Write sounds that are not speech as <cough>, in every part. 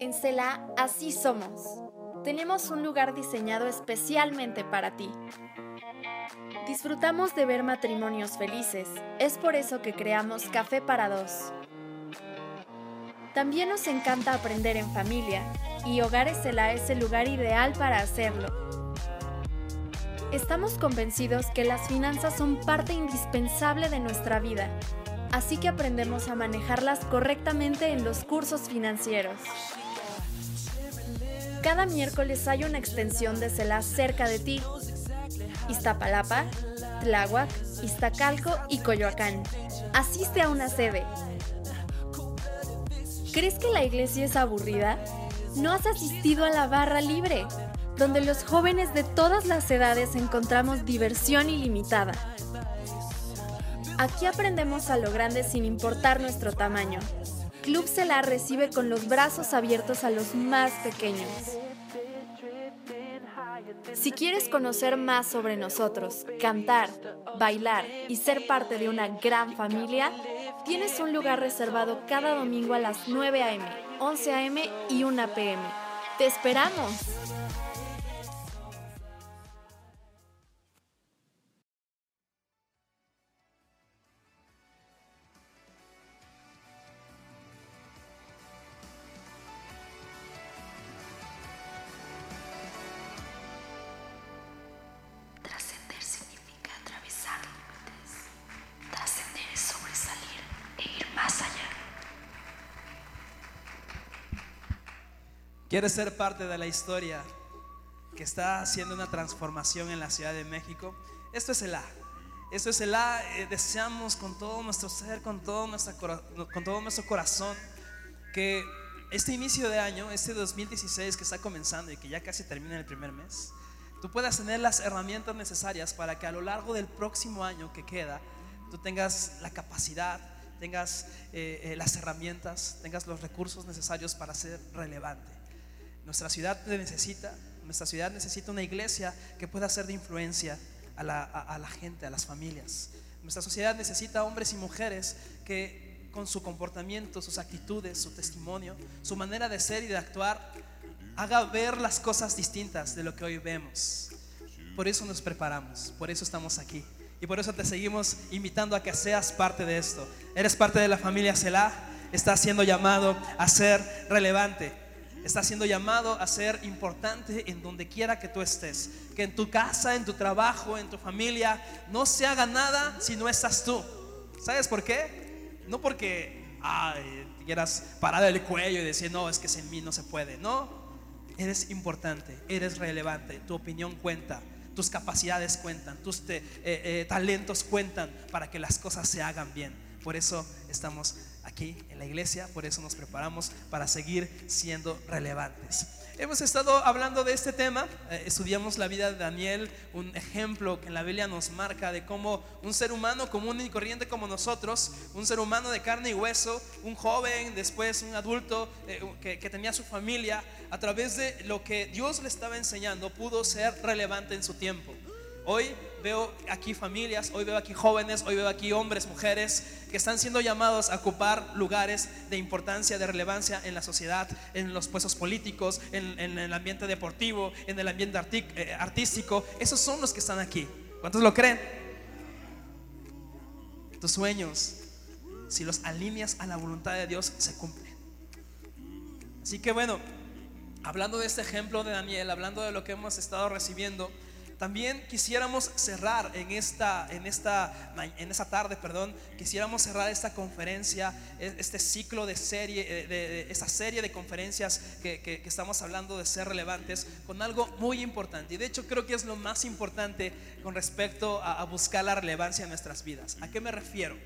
En Cela, así somos. Tenemos un lugar diseñado especialmente para ti. Disfrutamos de ver matrimonios felices. Es por eso que creamos Café para Dos. También nos encanta aprender en familia y Hogares Cela es el lugar ideal para hacerlo. Estamos convencidos que las finanzas son parte indispensable de nuestra vida, así que aprendemos a manejarlas correctamente en los cursos financieros. Cada miércoles hay una extensión de CELA cerca de ti. Iztapalapa, Tláhuac, Iztacalco y Coyoacán. Asiste a una sede. ¿Crees que la iglesia es aburrida? ¿No has asistido a la barra libre? donde los jóvenes de todas las edades encontramos diversión ilimitada. Aquí aprendemos a lo grande sin importar nuestro tamaño. Club Celar recibe con los brazos abiertos a los más pequeños. Si quieres conocer más sobre nosotros, cantar, bailar y ser parte de una gran familia, tienes un lugar reservado cada domingo a las 9 a.m., 11 a.m. y 1 p.m. ¡Te esperamos! ¿Quieres ser parte de la historia que está haciendo una transformación en la Ciudad de México? Esto es el A. Esto es el A. Eh, deseamos con todo nuestro ser, con todo, con todo nuestro corazón, que este inicio de año, este 2016 que está comenzando y que ya casi termina el primer mes, tú puedas tener las herramientas necesarias para que a lo largo del próximo año que queda, tú tengas la capacidad, tengas eh, eh, las herramientas, tengas los recursos necesarios para ser relevante. Nuestra ciudad te necesita, nuestra ciudad necesita una iglesia que pueda ser de influencia a la, a- la gente, a las familias. Nuestra sociedad necesita hombres y mujeres que con su comportamiento, sus actitudes, su testimonio, su manera de ser y de actuar, haga ver las cosas distintas de lo que hoy vemos. Por eso nos preparamos, por eso estamos aquí. Y por eso te seguimos invitando a que seas parte de esto. Eres parte de la familia Selah, estás siendo llamado a ser relevante. Estás siendo llamado a ser importante en donde quiera que tú estés. Que en tu casa, en tu trabajo, en tu familia, no se haga nada si no estás tú. ¿Sabes por qué? No porque ay, te quieras parar el cuello y decir, no, es que sin mí no se puede. No, eres importante, eres relevante, tu opinión cuenta, tus capacidades cuentan, tus eh, eh, talentos cuentan para que las cosas se hagan bien. Por eso estamos aquí en la iglesia, por eso nos preparamos para seguir siendo relevantes. Hemos estado hablando de este tema, eh, estudiamos la vida de Daniel, un ejemplo que en la Biblia nos marca de cómo un ser humano común y corriente como nosotros, un ser humano de carne y hueso, un joven, después un adulto eh, que, que tenía su familia, a través de lo que Dios le estaba enseñando, pudo ser relevante en su tiempo. Hoy veo aquí familias, hoy veo aquí jóvenes, hoy veo aquí hombres, mujeres que están siendo llamados a ocupar lugares de importancia, de relevancia en la sociedad, en los puestos políticos, en, en el ambiente deportivo, en el ambiente arti- eh, artístico. Esos son los que están aquí. ¿Cuántos lo creen? Tus sueños, si los alineas a la voluntad de Dios, se cumplen. Así que bueno, hablando de este ejemplo de Daniel, hablando de lo que hemos estado recibiendo, también quisiéramos cerrar en esta, en esta, en esta tarde, perdón, quisiéramos cerrar esta conferencia, e- este ciclo de serie, eh, de, esta serie de conferencias que, estamos hablando de ser relevantes, con algo muy importante. Y de hecho creo que es lo más importante con respecto a, a buscar la relevancia en nuestras vidas. ¿A qué me refiero?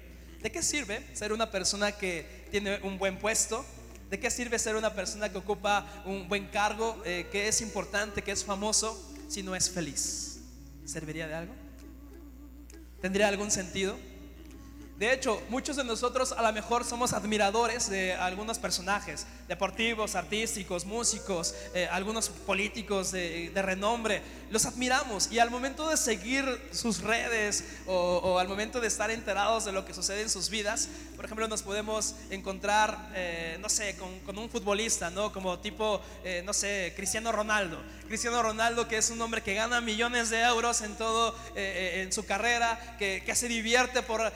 ¿De qué sirve ser una persona que tiene un buen puesto? ¿De qué sirve ser una persona que ocupa un buen cargo, eh, que es importante, que es famoso, si no es feliz? ¿Serviría de algo? ¿Tendría algún sentido? De hecho, muchos de nosotros a lo mejor somos admiradores de algunos personajes, deportivos, artísticos, músicos, eh, algunos políticos de, renombre. Los admiramos y al momento de seguir sus redes o, al momento de estar enterados de lo que sucede en sus vidas, por ejemplo, nos podemos encontrar, eh, no sé, con, un futbolista, ¿no? Como tipo, eh, no sé, Cristiano Ronaldo. Cristiano Ronaldo, que es un hombre que gana millones de euros en todo, en su carrera, que, que se divierte por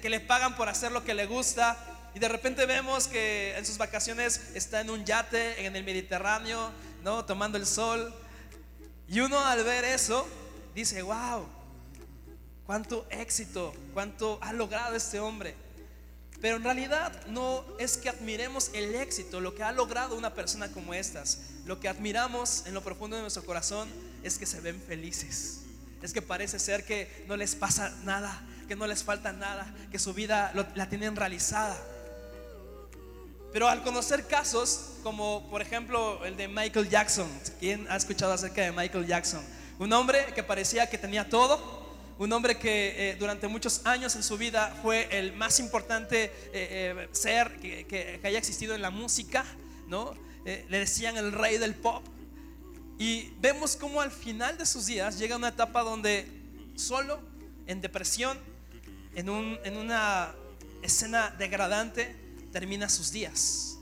que le pagan por hacer lo que le gusta. Y de repente vemos que en sus vacaciones está en un yate en el Mediterráneo, ¿no? Tomando el sol. Y uno al ver eso dice, wow, cuánto éxito, cuánto ha logrado este hombre. Pero en realidad no es que admiremos el éxito, lo que ha logrado una persona como estas. Lo que admiramos en lo profundo de nuestro corazón es que se ven felices. Es que parece ser que no les pasa nada, que no les falta nada, que su vida la tienen realizada. Pero al conocer casos como por ejemplo el de Michael Jackson, ¿quién ha escuchado acerca de Michael Jackson? Un hombre que parecía que tenía todo, un hombre que eh, durante muchos años en su vida fue el más importante eh, eh, ser que, que, que, haya existido en la música, ¿no? le decían el rey del pop. Y vemos cómo al final de sus días llega una etapa donde solo, en depresión, en, un, en una escena degradante, termina sus días.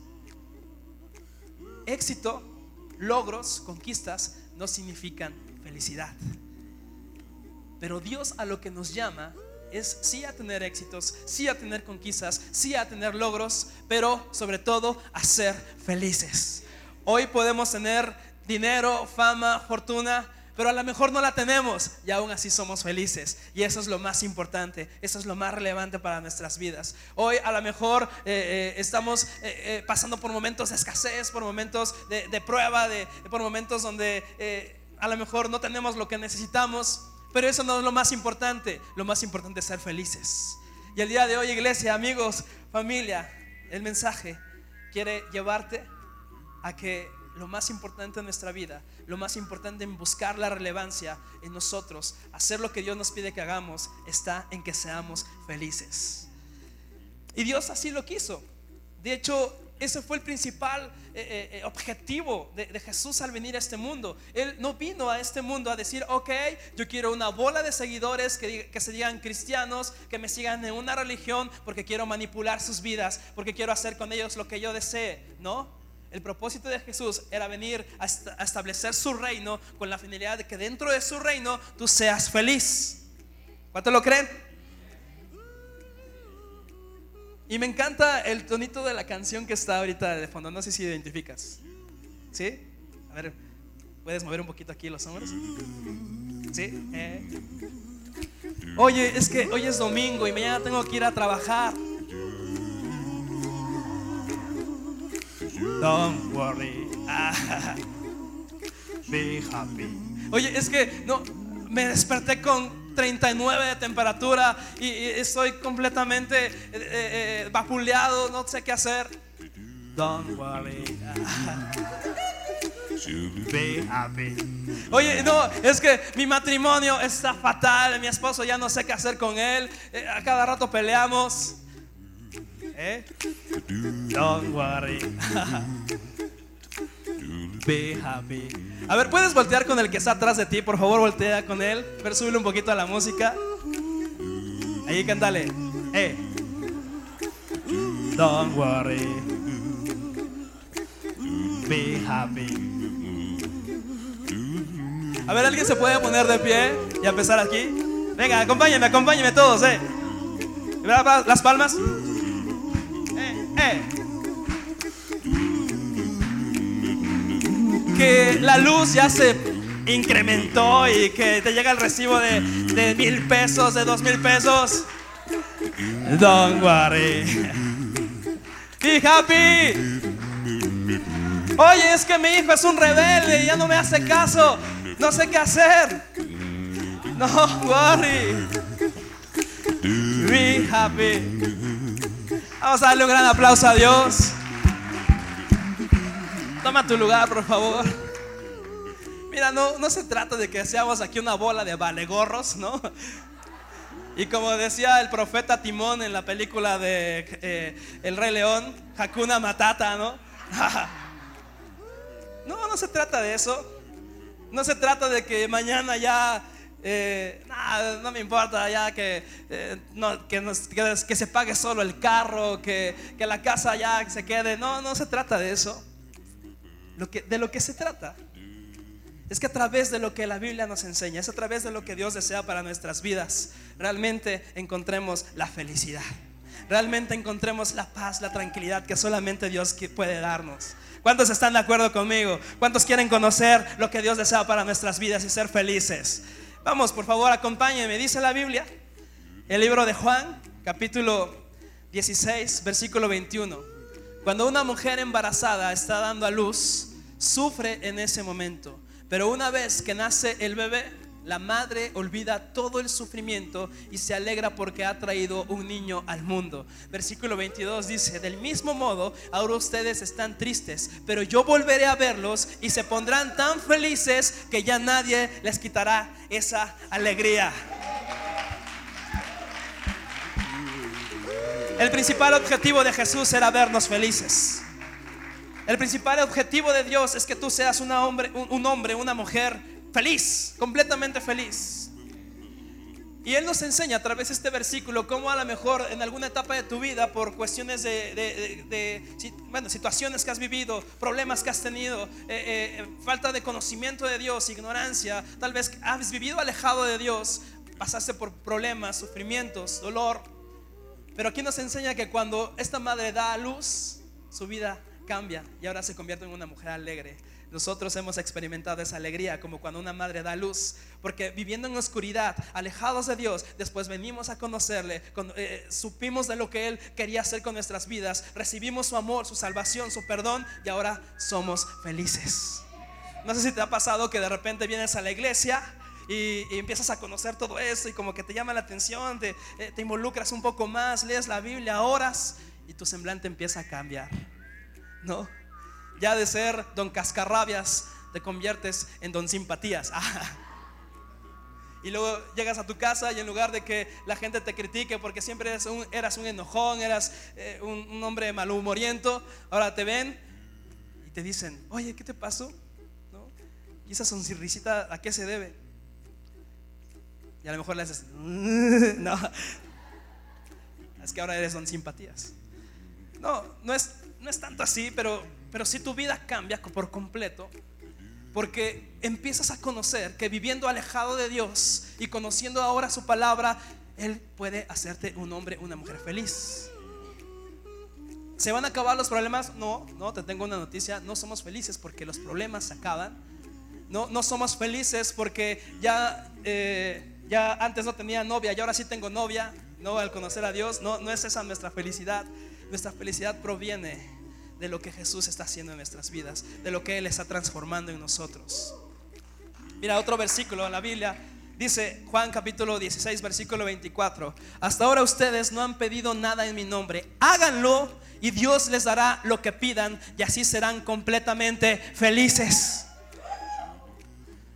Éxito, logros, conquistas no significan felicidad. Pero Dios a lo que nos llama es sí a tener éxitos, sí a tener conquistas, sí a tener logros, pero sobre todo a ser felices. Hoy podemos tener dinero, fama, fortuna, pero a lo mejor no la tenemos y aún así somos felices. Y eso es lo más importante, eso es lo más relevante para nuestras vidas. Hoy a lo mejor eh, eh, estamos eh, pasando por momentos de escasez, por momentos de, de prueba, de, por momentos donde a lo mejor no tenemos lo que necesitamos, pero eso no es lo más importante. Lo más importante es ser felices. Y el día de hoy, iglesia, amigos, familia, el mensaje quiere llevarte a que lo más importante en nuestra vida, lo más importante en buscar la relevancia en nosotros, hacer lo que Dios nos pide que hagamos, está en que seamos felices. Y Dios así lo quiso. De hecho, ese fue el principal eh, eh, objetivo de, Jesús al venir a este mundo. Él no vino a este mundo a decir, ok, yo quiero una bola de seguidores que se digan cristianos, que me sigan en una religión porque quiero manipular sus vidas, porque quiero hacer con ellos lo que yo desee. No, el propósito de Jesús era venir a, establecer su reino con la finalidad de que dentro de su reino tú seas feliz. ¿Cuánto lo creen? Y me encanta el tonito de la canción que está ahorita de fondo. No sé si identificas. ¿Sí? A ver, ¿puedes mover un poquito aquí los hombros? ¿Sí? Eh. Oye, es que hoy es domingo y mañana tengo que ir a trabajar. Don't worry. <laughs> Be happy. Oye, es que no, me desperté con 39 de temperatura y, estoy completamente eh, eh, vapuleado, no sé qué hacer. Don't worry. <laughs> Be happy. Oye, no, es que mi matrimonio está fatal, mi esposo ya no sé qué hacer con él, eh, a cada rato peleamos. ¿Eh? Don't worry. Be happy. A ver, ¿puedes voltear con el que está atrás de ti? Por favor, voltea con él. Pero súbele un poquito a la música. Ahí cántale. Eh. Don't worry. Be happy. A ver, ¿alguien se puede poner de pie y empezar aquí? Venga, acompáñenme, acompáñenme todos, eh. Las palmas. Eh. Que la luz ya se incrementó y que te llega el recibo de, mil pesos, de dos mil pesos. Don't worry. Be happy. Oye, es que mi hijo es un rebelde y ya no me hace caso. No sé qué hacer. Don't worry. Be happy. Vamos a darle un gran aplauso a Dios. Toma tu lugar, por favor. Mira, no, no se trata de que seamos aquí una bola de valegorros, ¿no? Y como decía el profeta Timón en la película de eh, El Rey León, Hakuna Matata, ¿no? <laughs> no, no se trata de eso. No se trata de que mañana ya, eh, no me importa ya que, eh, no, que, que, se pague solo el carro, que, que, la casa ya se quede. No, no se trata de eso. Lo que, de lo que se trata es que a través de lo que la Biblia nos enseña, es a través de lo que Dios desea para nuestras vidas, realmente encontremos la felicidad. Realmente encontremos la paz, la tranquilidad que solamente Dios puede darnos. ¿Cuántos están de acuerdo conmigo? ¿Cuántos quieren conocer lo que Dios desea para nuestras vidas y ser felices? Vamos, por favor, acompáñenme. Dice la Biblia, el libro de Juan, capítulo 16, versículo 21. Cuando una mujer embarazada está dando a luz, sufre en ese momento. Pero una vez que nace el bebé, la madre olvida todo el sufrimiento y se alegra porque ha traído un niño al mundo. Versículo 22 dice, del mismo modo, ahora ustedes están tristes, pero yo volveré a verlos y se pondrán tan felices que ya nadie les quitará esa alegría. El principal objetivo de Jesús era vernos felices. El principal objetivo de Dios es que tú seas una hombre, un, hombre, una mujer feliz, completamente feliz. Y Él nos enseña a través de este versículo cómo a lo mejor en alguna etapa de tu vida, por cuestiones de, bueno, situaciones que has vivido, problemas que has tenido, eh, eh, falta de conocimiento de Dios, ignorancia, tal vez has vivido alejado de Dios, pasaste por problemas, sufrimientos, dolor. Pero aquí nos enseña que cuando esta madre da a luz, su vida cambia y ahora se convierte en una mujer alegre. Nosotros hemos experimentado esa alegría como cuando una madre da luz, porque viviendo en oscuridad, alejados de Dios, después venimos a conocerle, eh, supimos de lo que Él quería hacer con nuestras vidas, recibimos su amor, su salvación, su perdón y ahora somos felices. No sé si te ha pasado que de repente vienes a la iglesia y, empiezas a conocer todo eso y como que te llama la atención, te, eh, te involucras un poco más, lees la Biblia, oras y tu semblante empieza a cambiar ¿no? Ya de ser don cascarrabias te conviertes en don simpatías. <laughs> Y luego llegas a tu casa y en lugar de que la gente te critique porque siempre eras un, eras un enojón, eras eh, un, hombre malhumoriento, ahora te ven y te dicen, oye, ¿qué te pasó? ¿No? ¿Y esa sonrisita a qué se debe? Y a lo mejor le haces, <laughs> no, es que ahora eres don simpatías. No, no es, no es tanto así, pero, pero si tu vida cambia por completo, porque empiezas a conocer que viviendo alejado de Dios y conociendo ahora su palabra, Él puede hacerte un hombre, una mujer feliz. ¿Se van a acabar los problemas? No, no, te tengo una noticia, no somos felices porque los problemas se acaban. No, no somos felices porque ya, eh, ya antes no tenía novia y ahora sí tengo novia. No, al conocer a Dios, no, no es esa nuestra felicidad. Nuestra felicidad proviene de lo que Jesús está haciendo en nuestras vidas, de lo que Él está transformando en nosotros. Mira otro versículo en la Biblia. Dice Juan capítulo 16, versículo 24. Hasta ahora ustedes no han pedido nada en mi nombre. Háganlo y Dios les dará lo que pidan y así serán completamente felices.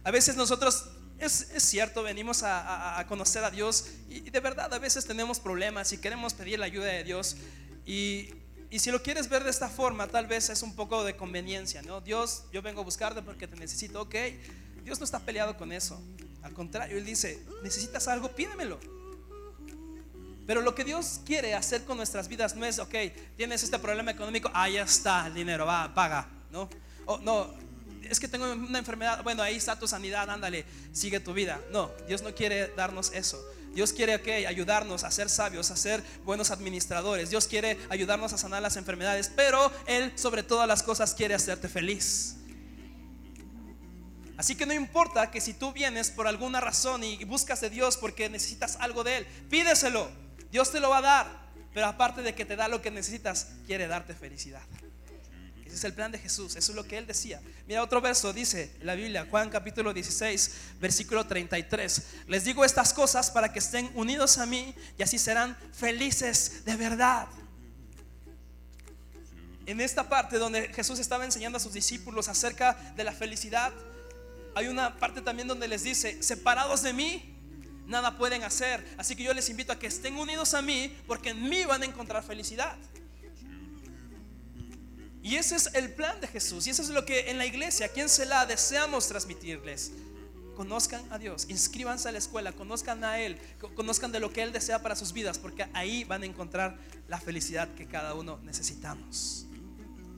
A veces nosotros es, cierto, venimos a, conocer a Dios y, de verdad a veces tenemos problemas y queremos pedir la ayuda de Dios. Y, si lo quieres ver de esta forma, tal vez es un poco de conveniencia, ¿no? Dios, yo vengo a buscarte porque te necesito, ok. Dios no está peleado con eso. Al contrario, Él dice, necesitas algo, pídemelo. Pero lo que Dios quiere hacer con nuestras vidas no es, ok, tienes este problema económico, ahí está el dinero, va, paga, ¿no? O no, es que tengo una enfermedad, bueno, ahí está tu sanidad, ándale, sigue tu vida. No, Dios no quiere darnos eso. Dios quiere ayudarnos a ser sabios, a ser buenos administradores. Dios quiere ayudarnos a sanar las enfermedades, pero Él sobre todas las cosas quiere hacerte feliz. Así que no importa que si tú vienes por alguna razón y buscas de Dios porque necesitas algo de Él, pídeselo. Dios te lo va a dar. Pero aparte de que te da lo que necesitas, quiere darte felicidad es el plan de Jesús, eso es lo que él decía. Mira otro verso, dice la Biblia, Juan capítulo 16, versículo 33. Les digo estas cosas para que estén unidos a mí y así serán felices de verdad. En esta parte donde Jesús estaba enseñando a sus discípulos acerca de la felicidad, hay una parte también donde les dice, separados de mí, nada pueden hacer. Así que yo les invito a que estén unidos a mí porque en mí van a encontrar felicidad. Y ese es el plan de Jesús. Y eso es lo que en la iglesia, aquí en Selah, deseamos transmitirles. Conozcan a Dios, inscríbanse a la escuela, conozcan a Él, conozcan de lo que Él desea para sus vidas, porque ahí van a encontrar la felicidad que cada uno necesitamos.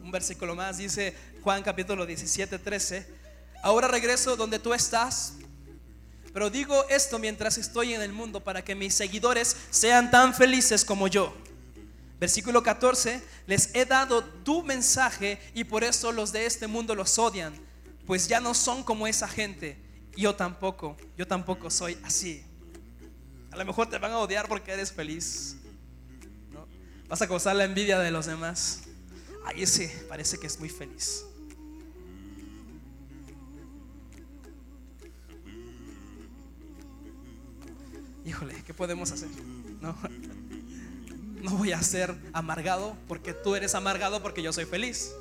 Un versículo más dice Juan capítulo 17, 13. Ahora regreso donde tú estás, pero digo esto mientras estoy en el mundo para que mis seguidores sean tan felices como yo. Versículo 14, les he dado tu mensaje y por eso los de este mundo los odian, pues ya no son como esa gente. Yo tampoco, yo tampoco soy así. A lo mejor te van a odiar porque eres feliz. Vas a causar la envidia de los demás. Ahí sí, parece que es muy feliz. híjole, ¿qué podemos hacer? No, no voy a ser amargado porque tú eres amargado porque yo soy feliz.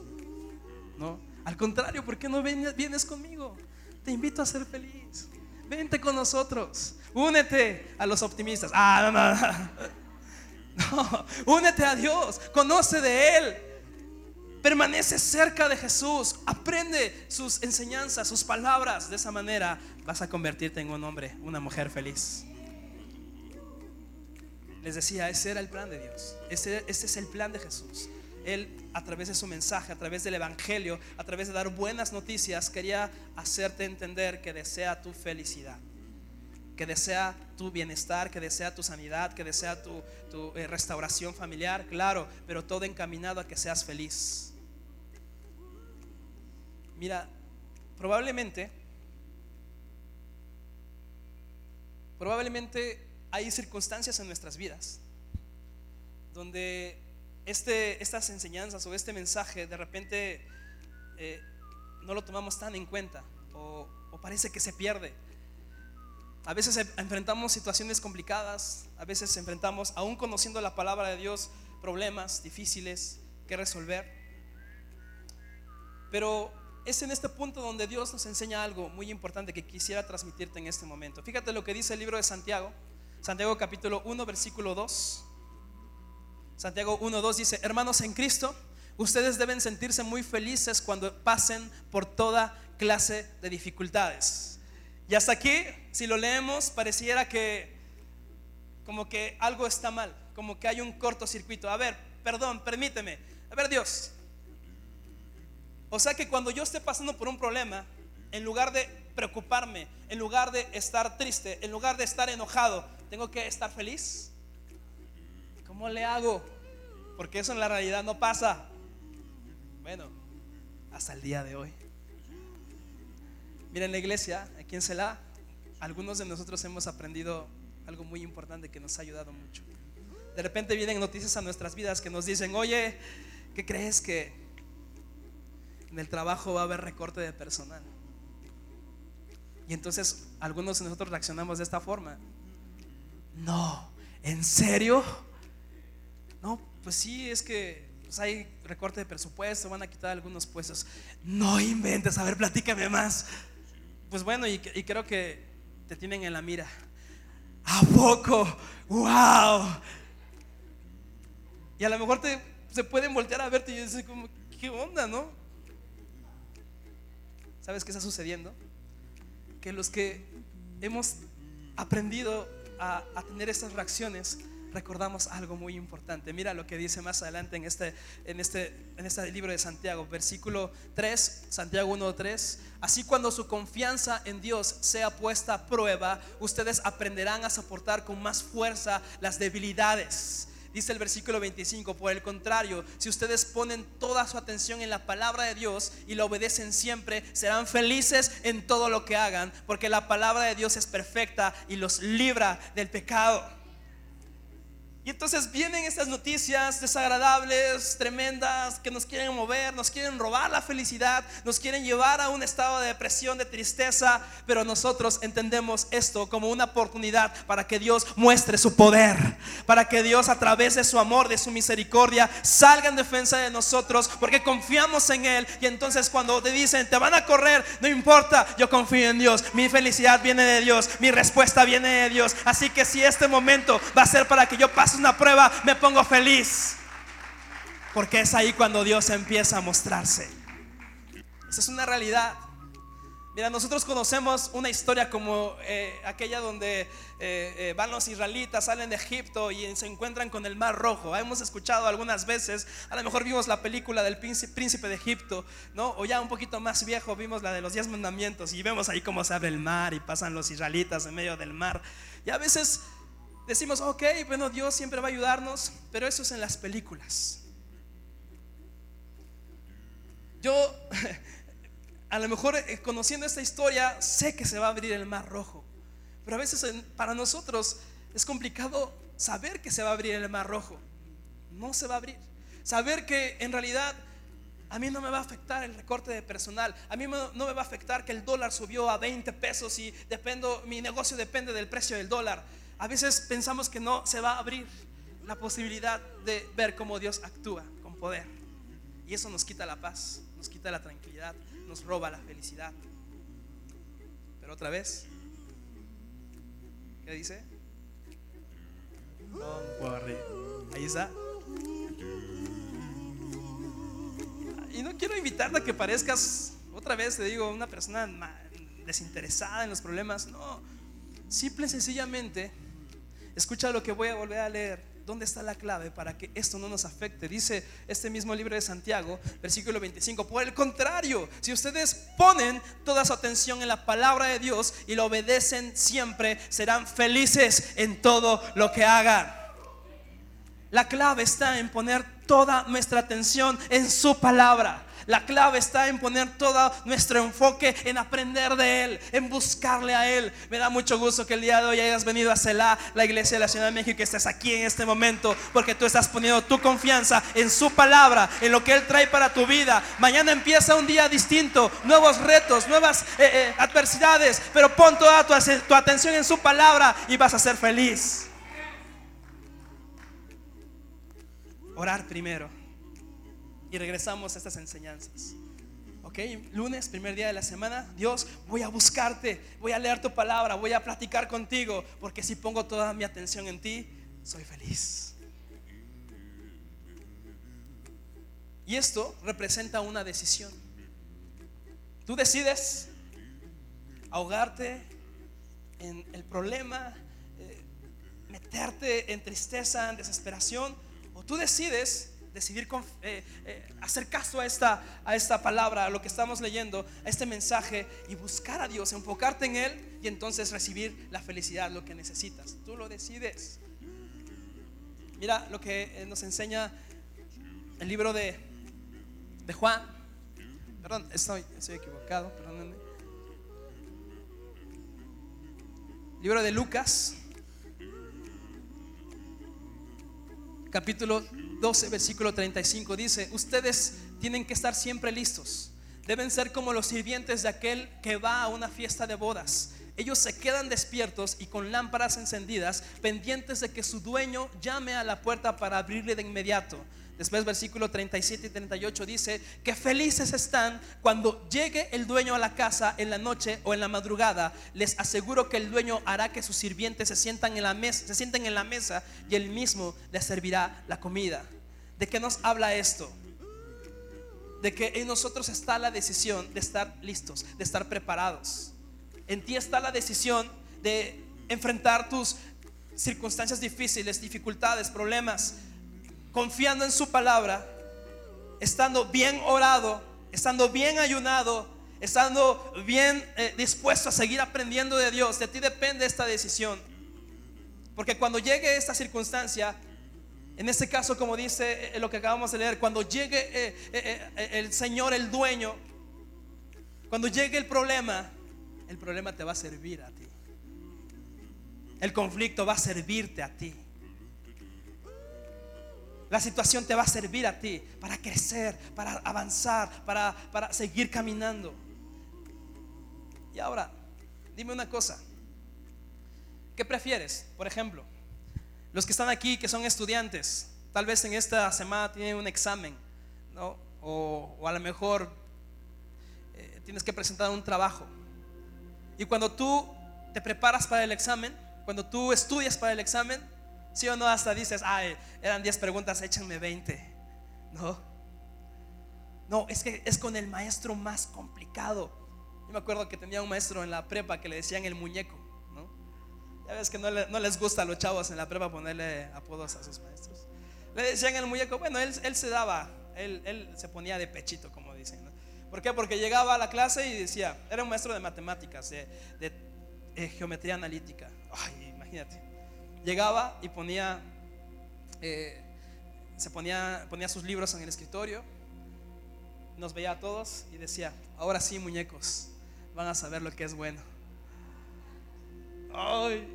No, al contrario, ¿por qué no vienes conmigo? Te invito a ser feliz. Vente con nosotros. Únete a los optimistas. Ah, no, no. <laughs> no, únete a Dios. Conoce de Él. Permanece cerca de Jesús. Aprende sus enseñanzas, sus palabras. De esa manera vas a convertirte en un hombre, una mujer feliz. Les decía, ese era el plan de Dios. Ese, es el plan de Jesús. Él, a través de su mensaje, a través del Evangelio, a través de dar buenas noticias, quería hacerte entender que desea tu felicidad, que desea tu bienestar, que desea tu sanidad, que desea tu, eh, restauración familiar, claro, pero todo encaminado a que seas feliz. Mira, probablemente, probablemente hay circunstancias en nuestras vidas donde este, estas enseñanzas o este mensaje de repente eh, no lo tomamos tan en cuenta o, parece que se pierde. A veces enfrentamos situaciones complicadas, a veces enfrentamos, aún conociendo la palabra de Dios, problemas difíciles que resolver. Pero es en este punto donde Dios nos enseña algo muy importante que quisiera transmitirte en este momento. Fíjate lo que dice el libro de Santiago, Santiago capítulo 1, versículo 2. Santiago 1, 2 dice, hermanos en Cristo, ustedes deben sentirse muy felices cuando pasen por toda clase de dificultades. Y hasta aquí, si lo leemos, pareciera que como que algo está mal, como que hay un cortocircuito. A ver, perdón, permíteme. A ver, Dios. O sea que cuando yo esté pasando por un problema, en lugar de preocuparme, en lugar de estar triste, en lugar de estar enojado, tengo que estar feliz. ¿Cómo le hago? Porque eso en la realidad no pasa. Bueno, hasta el día de hoy. Miren la iglesia, aquí en Selah, algunos de nosotros hemos aprendido algo muy importante que nos ha ayudado mucho. De repente vienen noticias a nuestras vidas que nos dicen, oye, ¿qué crees que en el trabajo va a haber recorte de personal? Y entonces algunos de nosotros reaccionamos de esta forma. No, ¿en serio? No, pues sí, es que pues, hay recorte de presupuesto, van a quitar algunos puestos. No inventes, a ver, platícame más. Pues bueno, y, creo que te tienen en la mira. ¿A poco? ¡Wow! Y a lo mejor te, se pueden voltear a verte y decir como, ¿qué onda, no? ¿Sabes qué está sucediendo? Que los que hemos aprendido a, tener estas reacciones, recordamos algo muy importante. Mira lo que dice más adelante en este, en este, en este libro de Santiago, versículo 3, Santiago 1.3. Así cuando su confianza en Dios sea puesta a prueba, ustedes aprenderán a soportar con más fuerza las debilidades Dice el versículo 25, por el contrario, si ustedes ponen toda su atención en la palabra de Dios y la obedecen siempre, serán felices en todo lo que hagan, porque la palabra de Dios es perfecta y los libra del pecado. Y entonces vienen estas noticias desagradables, tremendas, que nos quieren mover, nos quieren robar la felicidad, nos quieren llevar a un estado de depresión, de tristeza, pero nosotros entendemos esto como una oportunidad para que Dios muestre su poder, para que Dios a través de su amor, de su misericordia, salga en defensa de nosotros, porque confiamos en Él. Y entonces cuando te dicen, te van a correr, no importa, yo confío en Dios, mi felicidad viene de Dios, mi respuesta viene de Dios. Así que si este momento va a ser para que yo pase una prueba, me pongo feliz. Porque es ahí cuando Dios empieza a mostrarse. Esa es una realidad. Mira, nosotros conocemos una historia como eh, aquella donde eh, eh, van los israelitas, salen de Egipto y se encuentran con el mar rojo. Hemos escuchado algunas veces, a lo mejor vimos la película del príncipe de Egipto, ¿no? O ya un poquito más viejo vimos la de los diez mandamientos y vemos ahí cómo se abre el mar y pasan los israelitas en medio del mar. Y a veces decimos, ok, bueno, Dios siempre va a ayudarnos, pero eso es en las películas. Yo, <laughs> a lo mejor eh, conociendo esta historia, sé que se va a abrir el mar rojo, pero a veces para nosotros es complicado saber que se va a abrir el mar rojo. No se va a abrir. Saber que en realidad a mí no me va a afectar el recorte de personal. A mí no me va a afectar que el dólar subió a 20 pesos y dependo, mi negocio depende del precio del dólar a veces pensamos que no se va a abrir la posibilidad de ver cómo Dios actúa con poder. Y eso nos quita la paz, nos quita la tranquilidad, nos roba la felicidad. Pero otra vez, ¿qué dice? Ahí está. Y no quiero invitarte a que parezcas, otra vez te digo, una persona desinteresada en los problemas. No, simple y sencillamente Escucha lo que voy a volver a leer. ¿Dónde está la clave para que esto no nos afecte? Dice este mismo libro de Santiago, versículo 25. Por el contrario, si ustedes ponen toda su atención en la palabra de Dios y lo obedecen siempre, serán felices en todo lo que hagan. La clave está en poner toda nuestra atención en su palabra. La clave está en poner todo nuestro enfoque en aprender de Él, en buscarle a Él. Me da mucho gusto que el día de hoy hayas venido a Selah, la iglesia de la Ciudad de México, y que estés aquí en este momento, porque tú estás poniendo tu confianza en su palabra, en lo que Él trae para tu vida. Mañana empieza un día distinto, nuevos retos, nuevas eh, eh, adversidades, pero pon toda tu, tu atención en su palabra y vas a ser feliz. Orar primero y regresamos a estas enseñanzas. Ok, lunes, primer día de la semana, Dios, voy a buscarte, voy a leer tu palabra, voy a platicar contigo, porque si pongo toda mi atención en ti, soy feliz. Y esto representa una decisión. Tú decides ahogarte en el problema, eh, meterte en tristeza, en desesperación, o tú decides decidir eh, eh, hacer caso a esta, a esta palabra, a lo que estamos leyendo, a este mensaje y buscar a Dios, enfocarte en Él y entonces recibir la felicidad, lo que necesitas. Tú lo decides. Mira lo que eh, nos enseña el libro de, de Juan. Perdón, estoy, estoy equivocado, perdónenme. Libro de Lucas, capítulo 12, versículo 35 dice, ustedes tienen que estar siempre listos. Deben ser como los sirvientes de aquel que va a una fiesta de bodas. Ellos se quedan despiertos y con lámparas encendidas, pendientes de que su dueño llame a la puerta para abrirle de inmediato. Después versículo 37 y 38 dice que felices están cuando llegue el dueño a la casa en la noche o en la madrugada. Les aseguro que el dueño hará que sus sirvientes se sientan en la mesa, se sienten en la mesa y él mismo les servirá la comida. ¿De qué nos habla esto? De que en nosotros está la decisión de estar listos, de estar preparados. En ti está la decisión de enfrentar tus circunstancias difíciles, dificultades, problemas, confiando en su palabra, estando bien orado, estando bien ayunado, estando bien eh, dispuesto a seguir aprendiendo de Dios. De ti depende esta decisión. Porque cuando llegue esta circunstancia, en este caso, como dice eh, lo que acabamos de leer, cuando llegue eh, el Señor, el dueño, cuando llegue el problema, el problema te va a servir a ti. El conflicto va a servirte a ti. La situación te va a servir a ti para crecer, para avanzar, para, para seguir caminando. Y ahora, dime una cosa. ¿Qué prefieres? Por ejemplo, los que están aquí, que son estudiantes, tal vez en esta semana tienen un examen, ¿no? O, a lo mejor eh, tienes que presentar un trabajo. Y cuando tú te preparas para el examen, cuando tú estudias para el examen, sí o no, hasta dices, ay, eran 10 preguntas, échenme 20. No. No, es que es con el maestro más complicado. Yo me acuerdo que tenía un maestro en la prepa que le decían el muñeco. ¿no? Ya ves que no, les gusta a los chavos en la prepa ponerle apodos a sus maestros. Le decían el muñeco, bueno, él, se daba, él, se ponía de pechito, como dicen. ¿Por qué? Porque llegaba a la clase y decía, era un maestro de matemáticas, de, de geometría analítica. Ay, imagínate. Llegaba y ponía, eh, se ponía, ponía sus libros en el escritorio, nos veía a todos y decía, ahora sí muñecos, van a saber lo que es bueno. Ay.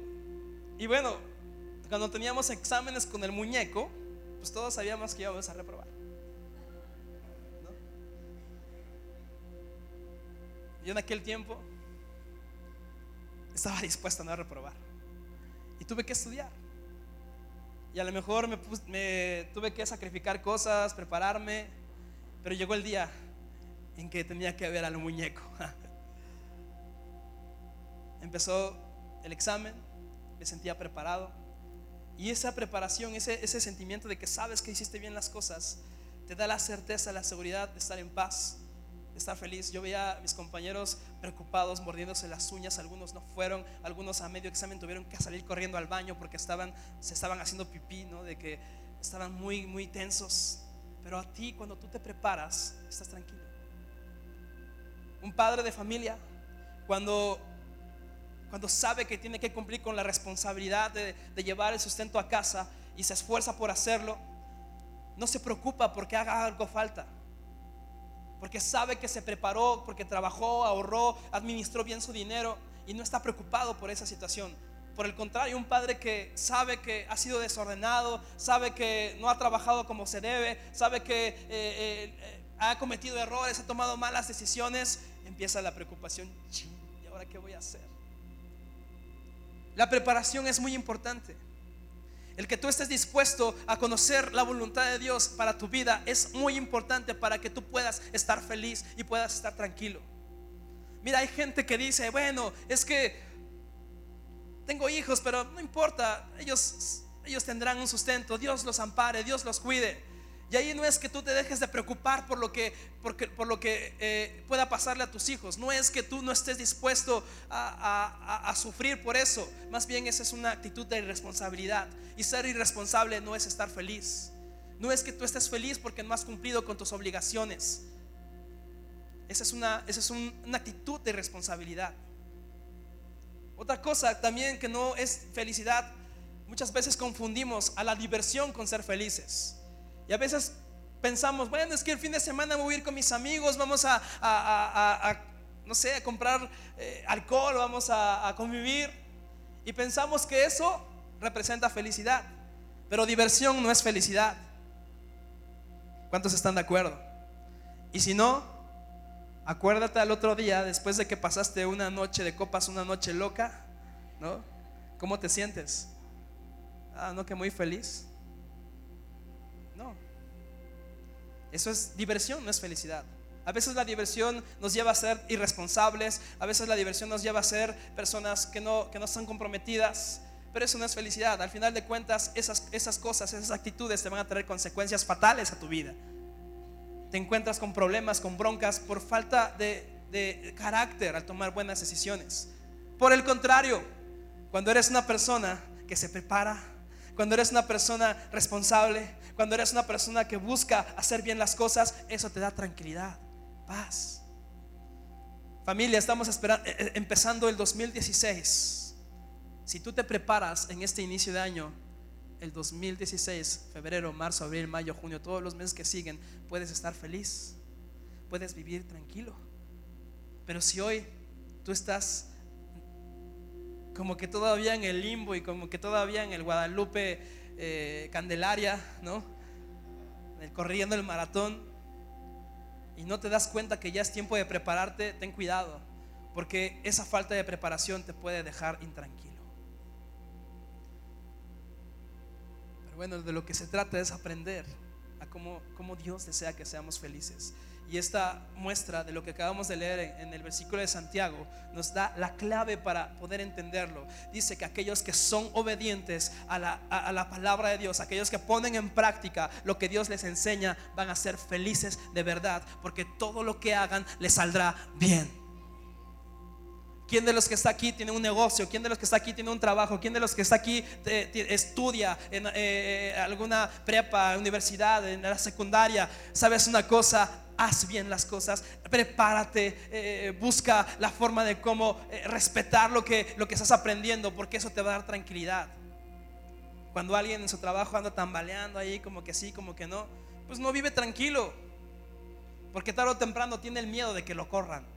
Y bueno, cuando teníamos exámenes con el muñeco, pues todos sabíamos que íbamos a reprobar. Yo en aquel tiempo estaba dispuesto a no reprobar. Y tuve que estudiar. Y a lo mejor me, tuve que sacrificar cosas, prepararme, pero llegó el día en que tenía que ver al muñeco. <laughs> Empezó el examen, me sentía preparado. Y esa preparación, ese, ese sentimiento de que sabes que hiciste bien las cosas, te da la certeza, la seguridad de estar en paz, estar feliz. Yo veía a mis compañeros preocupados, mordiéndose las uñas, algunos no fueron, algunos a medio examen tuvieron que salir corriendo al baño porque estaban, se estaban haciendo pipí, ¿no? de que estaban muy, muy tensos. Pero a ti, cuando tú te preparas, estás tranquilo. Un padre de familia, cuando, cuando sabe que tiene que cumplir con la responsabilidad de, de llevar el sustento a casa y se esfuerza por hacerlo, no se preocupa porque haga algo falta porque sabe que se preparó, porque trabajó, ahorró, administró bien su dinero y no está preocupado por esa situación. Por el contrario, un padre que sabe que ha sido desordenado, sabe que no ha trabajado como se debe, sabe que eh, eh, ha cometido errores, ha tomado malas decisiones, empieza la preocupación. ¿Y ahora qué voy a hacer? La preparación es muy importante. El que tú estés dispuesto a conocer la voluntad de Dios para tu vida es muy importante para que tú puedas estar feliz y puedas estar tranquilo. Mira, hay gente que dice, bueno, es que tengo hijos, pero no importa, ellos, ellos tendrán un sustento, Dios los ampare, Dios los cuide. Y ahí no es que tú te dejes de preocupar por lo que, por lo que eh, pueda pasarle a tus hijos. No es que tú no estés dispuesto a, sufrir por eso. Más bien esa es una actitud de irresponsabilidad. Y ser irresponsable no es estar feliz. No es que tú estés feliz porque no has cumplido con tus obligaciones. Esa es una, esa es una actitud de irresponsabilidad. Otra cosa también que no es felicidad. Muchas veces confundimos a la diversión con ser felices. Y a veces pensamos, bueno, es que el fin de semana voy a ir con mis amigos, vamos a, no sé, a comprar eh, alcohol, vamos a, convivir. Y pensamos que eso representa felicidad. Pero diversión no es felicidad. ¿Cuántos están de acuerdo? Y si no, acuérdate al otro día, después de que pasaste una noche de copas, una noche loca, ¿no? ¿Cómo te sientes? Ah, no, que muy feliz. Eso es diversión, no es felicidad. A veces la diversión nos lleva a ser irresponsables, a veces la diversión nos lleva a ser personas que no, que no están comprometidas, pero eso no es felicidad. Al final de cuentas, esas, esas cosas, esas actitudes te van a traer consecuencias fatales a tu vida. Te encuentras con problemas, con broncas por falta de, de carácter al tomar buenas decisiones. Por el contrario, cuando eres una persona que se prepara, cuando eres una persona responsable, cuando eres una persona que busca hacer bien las cosas, eso te da tranquilidad, paz. Familia, estamos esperando, eh, eh, empezando el 2016. Si tú te preparas en este inicio de año, el 2016, febrero, marzo, abril, mayo, junio, todos los meses que siguen, puedes estar feliz, puedes vivir tranquilo. Pero si hoy tú estás como que todavía en el limbo y como que todavía en el Guadalupe eh, Candelaria, ¿no? corriendo el maratón y no te das cuenta que ya es tiempo de prepararte, ten cuidado, porque esa falta de preparación te puede dejar intranquilo. Pero bueno, de lo que se trata es aprender a cómo, cómo Dios desea que seamos felices. Y esta muestra de lo que acabamos de leer en, el versículo de Santiago nos da la clave para poder entenderlo. Dice que aquellos que son obedientes a la, a la palabra de Dios, aquellos que ponen en práctica lo que Dios les enseña, van a ser felices de verdad, porque todo lo que hagan les saldrá bien. ¿Quién de los que está aquí tiene un negocio? ¿Quién de los que está aquí tiene un trabajo? ¿Quién de los que está aquí estudia en eh, eh, alguna prepa, universidad, en la secundaria? ¿Sabes una cosa? Haz bien las cosas, prepárate, eh, busca la forma de cómo respetar lo que, lo que estás aprendiendo, porque eso te va a dar tranquilidad. Cuando alguien en su trabajo anda tambaleando ahí, como que sí, como que no, pues no vive tranquilo, porque tarde o temprano tiene el miedo de que lo corran.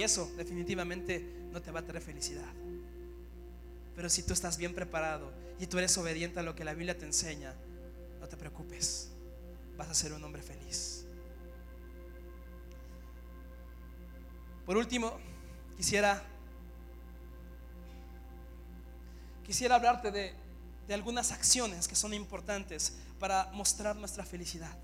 Y eso definitivamente no te va a traer felicidad. Pero si tú estás bien preparado y tú eres obediente a lo que la Biblia te enseña, no te preocupes, vas a ser un hombre feliz. Por último, quisiera quisiera hablarte de, de algunas acciones que son importantes para mostrar nuestra felicidad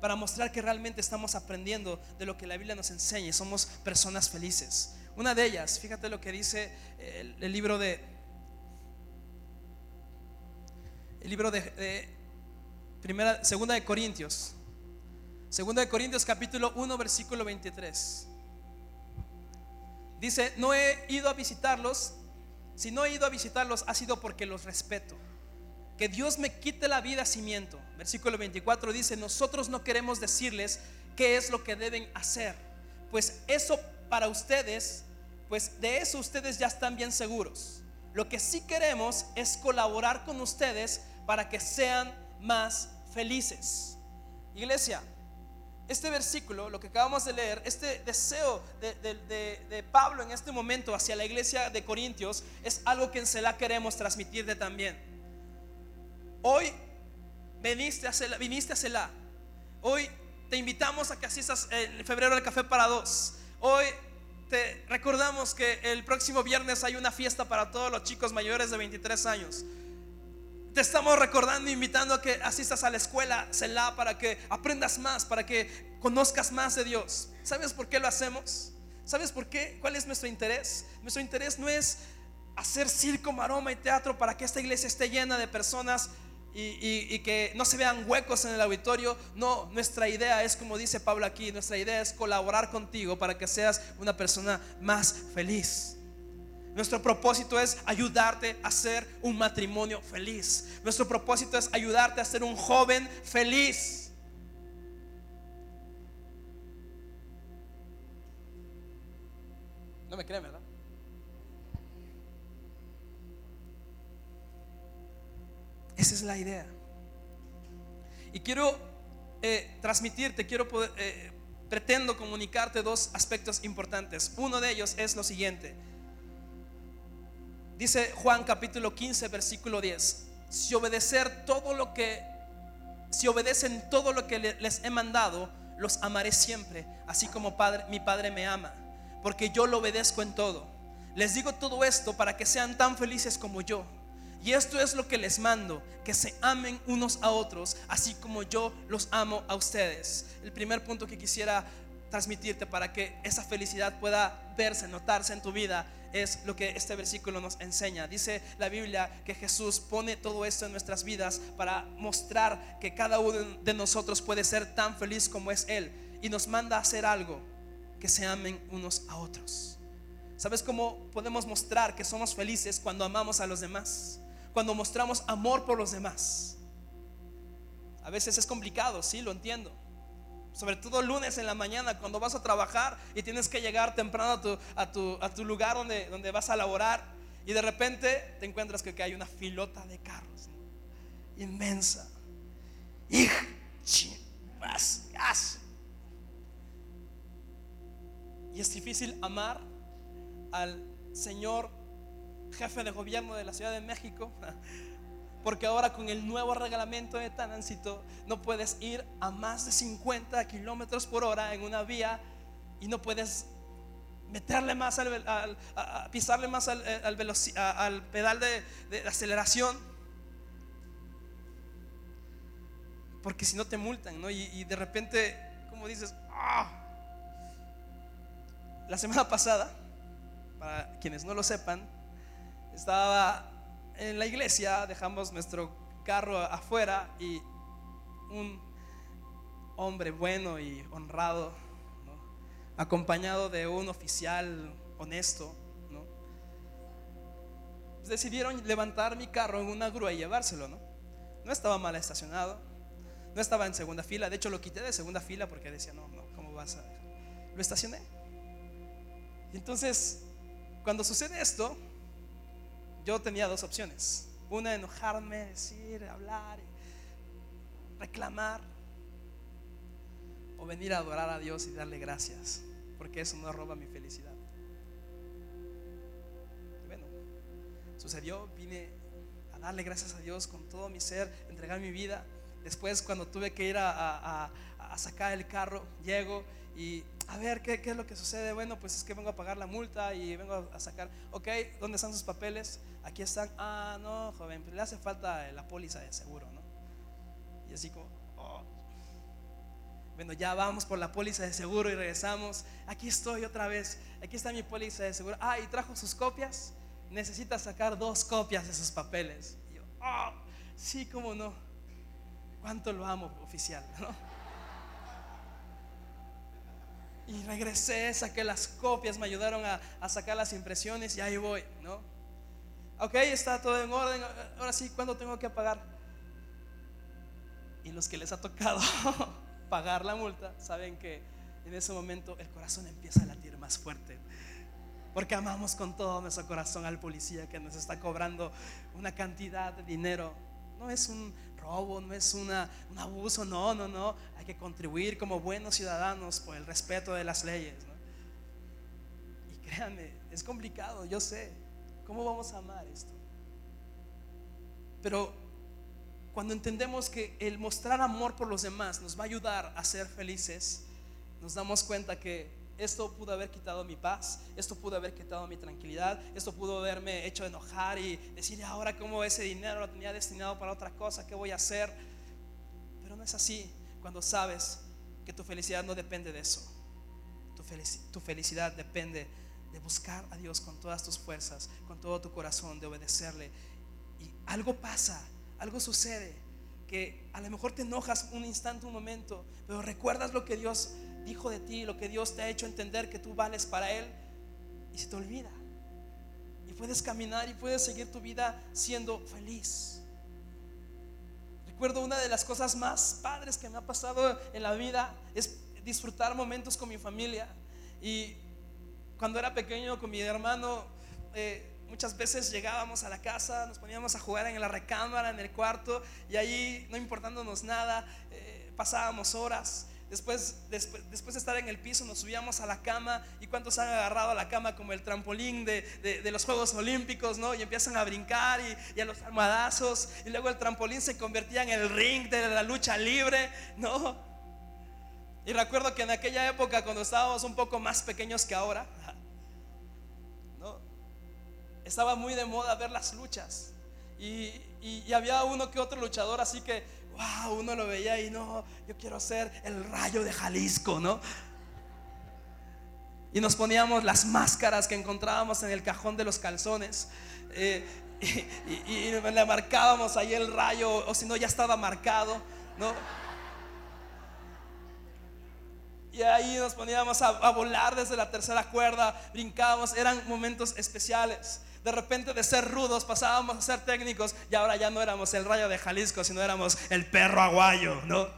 para mostrar que realmente estamos aprendiendo de lo que la Biblia nos enseña y somos personas felices. Una de ellas, fíjate lo que dice el, libro de el libro de, primera segunda de Corintios. Segunda de Corintios capítulo 1 versículo 23. Dice, "No he ido a visitarlos, si no he ido a visitarlos ha sido porque los respeto." Que Dios me quite la vida si miento. Versículo 24 dice, nosotros no queremos decirles qué es lo que deben hacer, pues eso para ustedes, pues de eso ustedes ya están bien seguros. Lo que sí queremos es colaborar con ustedes para que sean más felices. Iglesia, este versículo, lo que acabamos de leer, este deseo de, Pablo en este momento hacia la iglesia de Corintios, es algo que en Selah queremos transmitirte también. Hoy viniste a Selah, a Hoy te invitamos a que asistas en febrero al café para dos. Hoy te recordamos que el próximo viernes hay una fiesta para todos los chicos mayores de 23 años. Te estamos recordando, invitando a que asistas a la escuela Selah para que aprendas más, para que conozcas más de Dios. ¿Sabes por qué lo hacemos? ¿Sabes por qué? ¿Cuál es nuestro interés? Nuestro interés no es hacer circo, maroma y teatro para que esta iglesia esté llena de personas y, que no se vean huecos en el auditorio. No, nuestra idea es, como dice Pablo aquí, nuestra idea es colaborar contigo para que seas una persona más feliz. Nuestro propósito es ayudarte a ser un matrimonio feliz. Nuestro propósito es ayudarte a ser un joven feliz. No me creen, ¿verdad? Esa es la idea. Y quiero eh, transmitirte, quiero poder, eh, pretendo comunicarte dos aspectos importantes. Uno de ellos es lo siguiente. Dice Juan capítulo 15, versículo 10. Si obedecer todo lo que, si obedecen todo lo que les he mandado, los amaré siempre, así como padre, mi Padre me ama, porque yo lo obedezco en todo. Les digo todo esto para que sean tan felices como yo. Y esto es lo que les mando, que se amen unos a otros, así como yo los amo a ustedes. El primer punto que quisiera transmitirte para que esa felicidad pueda verse, notarse en tu vida, es lo que este versículo nos enseña. Dice la Biblia que Jesús pone todo esto en nuestras vidas para mostrar que cada uno de nosotros puede ser tan feliz como es Él. Y nos manda a hacer algo, que se amen unos a otros. ¿Sabes cómo podemos mostrar que somos felices cuando amamos a los demás? Cuando mostramos amor por los demás. A veces es complicado, sí, lo entiendo. Sobre todo lunes en la mañana, cuando vas a trabajar y tienes que llegar temprano a tu, lugar donde vas a laborar y de repente te encuentras que, hay una filota de carros inmensa. Y es difícil amar al Señor jefe de gobierno de la Ciudad de México, <laughs> Porque ahora con el nuevo reglamento de tránsito no puedes ir a más de 50 kilómetros por hora en una vía y no puedes meterle más al, pisarle más al, eh, al, pedal de, aceleración. Porque si no te multan, ¿no? Y, de repente, como dices, ¡ah! la semana pasada, para quienes no lo sepan, estaba en la iglesia, dejamos nuestro carro afuera y un hombre bueno y honrado, acompañado de un oficial honesto, decidieron levantar mi carro en una grúa y llevárselo. ¿no? no estaba mal estacionado, no estaba en segunda fila, de hecho lo quité de segunda fila porque decía, no, no, ¿cómo vas a...? Lo estacioné. Y entonces, cuando sucede esto, yo tenía dos opciones. Una, enojarme, decir, hablar, reclamar. O venir a adorar a Dios y darle gracias. Porque eso no roba mi felicidad. bueno, sucedió, vine a darle gracias a Dios con todo mi ser, entregar mi vida. Después, cuando tuve que ir a, sacar el carro, llego y a ver, ¿qué, ¿qué, es lo que sucede? Bueno, pues es que vengo a pagar la multa y vengo a sacar, ok, ¿dónde están sus papeles? Aquí están, ah, no, joven, pero le hace falta la póliza de seguro, ¿no? Y así como, oh. bueno, ya vamos por la póliza de seguro y regresamos, aquí estoy otra vez, aquí está mi póliza de seguro, ah, y trajo sus copias, necesita sacar dos copias de sus papeles. Y yo, oh, sí, cómo no, cuánto lo amo, oficial, ¿no? Y regresé, saqué las copias, me ayudaron a, sacar las impresiones y ahí voy, ¿no? Ok, está todo en orden. Ahora sí, ¿cuándo tengo que pagar? Y los que les ha tocado <laughs> pagar la multa saben que en ese momento el corazón empieza a latir más fuerte. Porque amamos con todo nuestro corazón al policía que nos está cobrando una cantidad de dinero. No es un robo, no es un abuso, no, no, no. Hay que contribuir como buenos ciudadanos por el respeto de las leyes. Y créanme, es complicado, yo sé. ¿Cómo vamos a amar esto? Pero cuando entendemos que el mostrar amor por los demás nos va a ayudar a ser felices, nos damos cuenta que esto pudo haber quitado mi paz, esto pudo haber quitado mi tranquilidad, esto pudo haberme hecho enojar y decir ahora cómo ese dinero lo tenía destinado para otra cosa, ¿qué voy a hacer? Pero no es así cuando sabes que tu felicidad no depende de eso. Tu, felicidad depende de buscar a Dios con todas tus fuerzas, con todo tu corazón, de obedecerle. Y algo pasa, algo sucede, que a lo mejor te enojas un instante, un momento, pero recuerdas lo que Dios dijo de ti, lo que Dios te ha hecho entender que tú vales para Él, y se te olvida. Y puedes caminar y puedes seguir tu vida siendo feliz. Recuerdo una de las cosas más padres que me ha pasado en la vida es disfrutar momentos con mi familia. Y cuando era pequeño con mi hermano, eh, muchas veces llegábamos a la casa, nos poníamos a jugar en la recámara, en el cuarto, y ahí, no importándonos nada, eh, pasábamos horas. Después, después, después, de estar en el piso nos subíamos a la cama y cuántos han agarrado a la cama como el trampolín de, de, los Juegos Olímpicos, ¿no? Y empiezan a brincar y, y, a los almohadazos y luego el trampolín se convertía en el ring de la lucha libre, ¿no? Y recuerdo que en aquella época cuando estábamos un poco más pequeños que ahora. Estaba muy de moda ver las luchas y, había uno que otro luchador así que wow, uno lo veía y no, yo quiero ser el rayo de Jalisco, ¿no? Y nos poníamos las máscaras que encontrábamos en el cajón de los calzones. Eh, <laughs> y, le marcábamos ahí el rayo, o si no, ya estaba marcado, ¿no? Y ahí nos poníamos a volar desde la tercera cuerda, brincábamos, eran momentos especiales. De repente de ser rudos pasábamos a ser técnicos y ahora ya no éramos el rayo de Jalisco, sino éramos el perro aguayo, ¿no?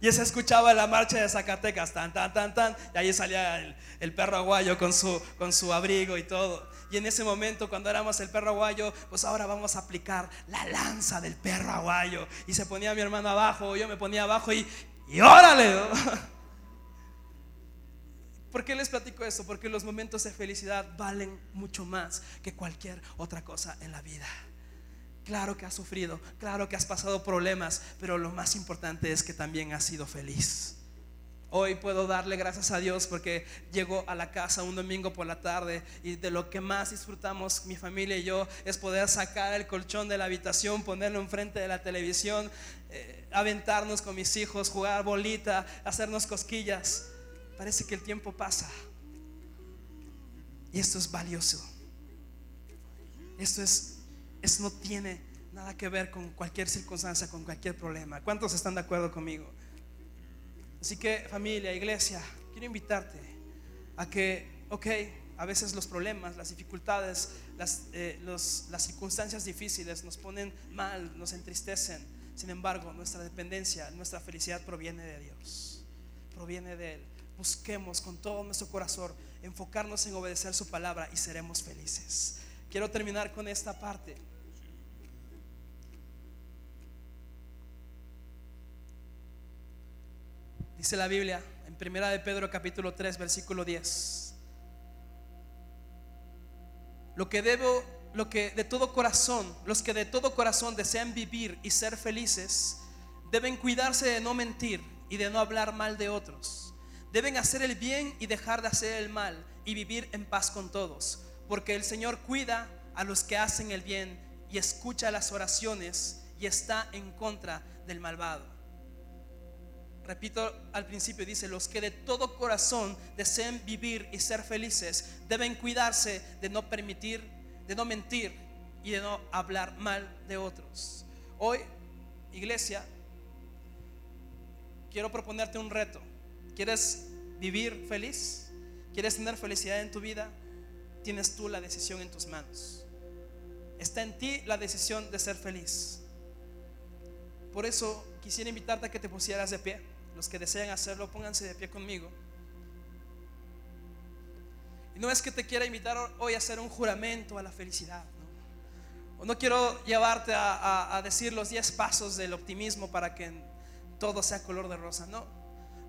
Y se escuchaba la marcha de Zacatecas, tan, tan, tan, tan, y ahí salía el, perro aguayo con su, con su abrigo y todo. Y en ese momento, cuando éramos el perro aguayo, pues ahora vamos a aplicar la lanza del perro aguayo. Y se ponía mi hermano abajo, yo me ponía abajo y, y órale. <laughs> ¿Por qué les platico esto? Porque los momentos de felicidad valen mucho más que cualquier otra cosa en la vida. Claro que has sufrido, claro que has pasado problemas, pero lo más importante es que también has sido feliz. Hoy puedo darle gracias a Dios porque llego a la casa un domingo por la tarde y de lo que más disfrutamos mi familia y yo es poder sacar el colchón de la habitación, ponerlo enfrente de la televisión, eh, aventarnos con mis hijos, jugar bolita, hacernos cosquillas. Parece que el tiempo pasa. Y esto es valioso. Esto es, esto no tiene nada que ver con cualquier circunstancia, con cualquier problema. ¿Cuántos están de acuerdo conmigo? Así que familia, iglesia, quiero invitarte a que, ok, a veces los problemas, las dificultades, las, eh, las circunstancias difíciles nos ponen mal, nos entristecen. Sin embargo, nuestra dependencia, nuestra felicidad proviene de Dios, proviene de Él. Busquemos con todo nuestro corazón enfocarnos en obedecer su palabra y seremos felices. Quiero terminar con esta parte. Dice la Biblia en Primera de Pedro capítulo 3 versículo 10. Lo que debo, lo que de todo corazón, los que de todo corazón desean vivir y ser felices, deben cuidarse de no mentir y de no hablar mal de otros. Deben hacer el bien y dejar de hacer el mal y vivir en paz con todos, porque el Señor cuida a los que hacen el bien y escucha las oraciones y está en contra del malvado repito al principio, dice, los que de todo corazón deseen vivir y ser felices deben cuidarse de no permitir, de no mentir y de no hablar mal de otros. Hoy, iglesia, quiero proponerte un reto. ¿Quieres vivir feliz? ¿Quieres tener felicidad en tu vida? Tienes tú la decisión en tus manos. Está en ti la decisión de ser feliz. Por eso quisiera invitarte a que te pusieras de pie. Los que desean hacerlo, pónganse de pie conmigo. Y no es que te quiera invitar hoy a hacer un juramento a la felicidad. ¿no? O no quiero llevarte a, decir los 10 pasos del optimismo para que todo sea color de rosa. No.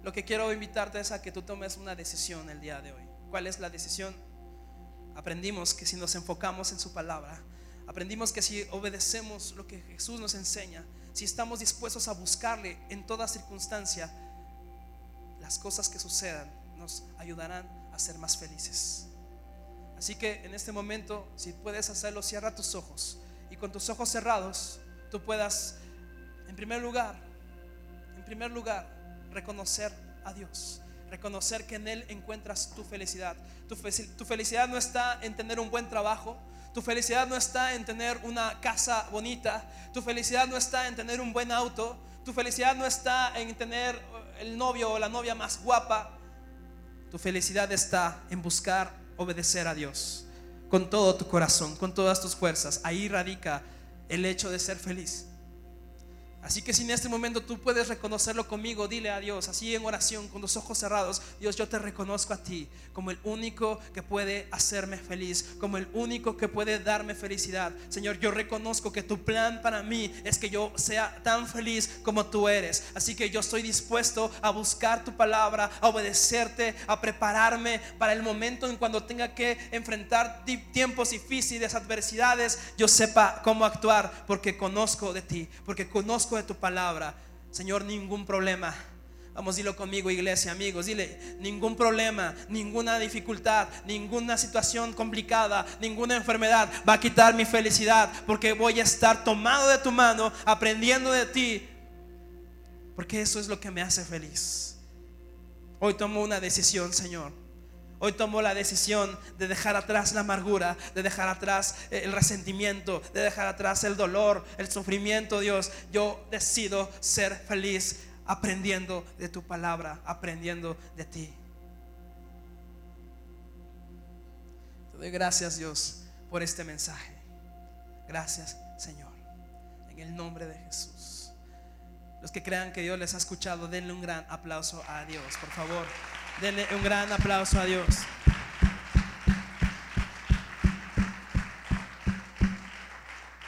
Lo que quiero invitarte es a que tú tomes una decisión el día de hoy. ¿Cuál es la decisión? Aprendimos que si nos enfocamos en su palabra, aprendimos que si obedecemos lo que Jesús nos enseña, si estamos dispuestos a buscarle en toda circunstancia, las cosas que sucedan nos ayudarán a ser más felices. Así que en este momento, si puedes hacerlo, cierra tus ojos y con tus ojos cerrados, tú puedas, en primer lugar, en primer lugar, reconocer a Dios reconocer que en Él encuentras tu felicidad. Tu, felicidad no está en tener un buen trabajo, tu felicidad no está en tener una casa bonita. Tu felicidad no está en tener un buen auto. Tu felicidad no está en tener el novio o la novia más guapa. Tu felicidad está en buscar obedecer a Dios con todo tu corazón, con todas tus fuerzas. Ahí radica el hecho de ser feliz. Así que si en este momento tú puedes reconocerlo conmigo, dile a Dios, así en oración, con los ojos cerrados, Dios, yo te reconozco a ti como el único que puede hacerme feliz, como el único que puede darme felicidad. Señor, yo reconozco que tu plan para mí es que yo sea tan feliz como tú eres. Así que yo estoy dispuesto a buscar tu palabra, a obedecerte, a prepararme para el momento en cuando tenga que enfrentar tiempos difíciles, adversidades, yo sepa cómo actuar porque conozco de ti, porque conozco de tu palabra. Señor, ningún problema. Vamos, dilo conmigo, iglesia, amigos. Dile, ningún problema, ninguna dificultad, ninguna situación complicada, ninguna enfermedad va a quitar mi felicidad. Porque voy a estar tomado de tu mano, aprendiendo de ti. Porque eso es lo que me hace feliz. Hoy tomo una decisión, Señor. Hoy tomo la decisión de dejar atrás la amargura, de dejar atrás eh, el resentimiento, de dejar atrás el dolor, el sufrimiento, Dios. Yo decido ser feliz aprendiendo de tu palabra, aprendiendo de ti. Te doy gracias, Dios, por este mensaje. Gracias, Señor. En el nombre de Jesús. Los que crean que Dios les ha escuchado, denle un gran aplauso a Dios, por favor. Denle un gran aplauso a Dios.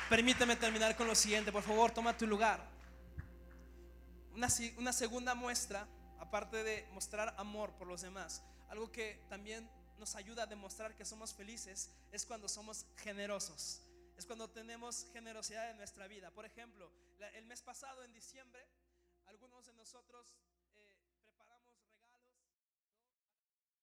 Permíteme terminar con lo siguiente, por favor, toma tu lugar. Una, segunda muestra, aparte de mostrar amor por los demás, algo que también nos ayuda a demostrar que somos felices es cuando somos generosos. Es cuando tenemos generosidad en nuestra vida. Por ejemplo, el mes pasado, en diciembre, algunos de nosotros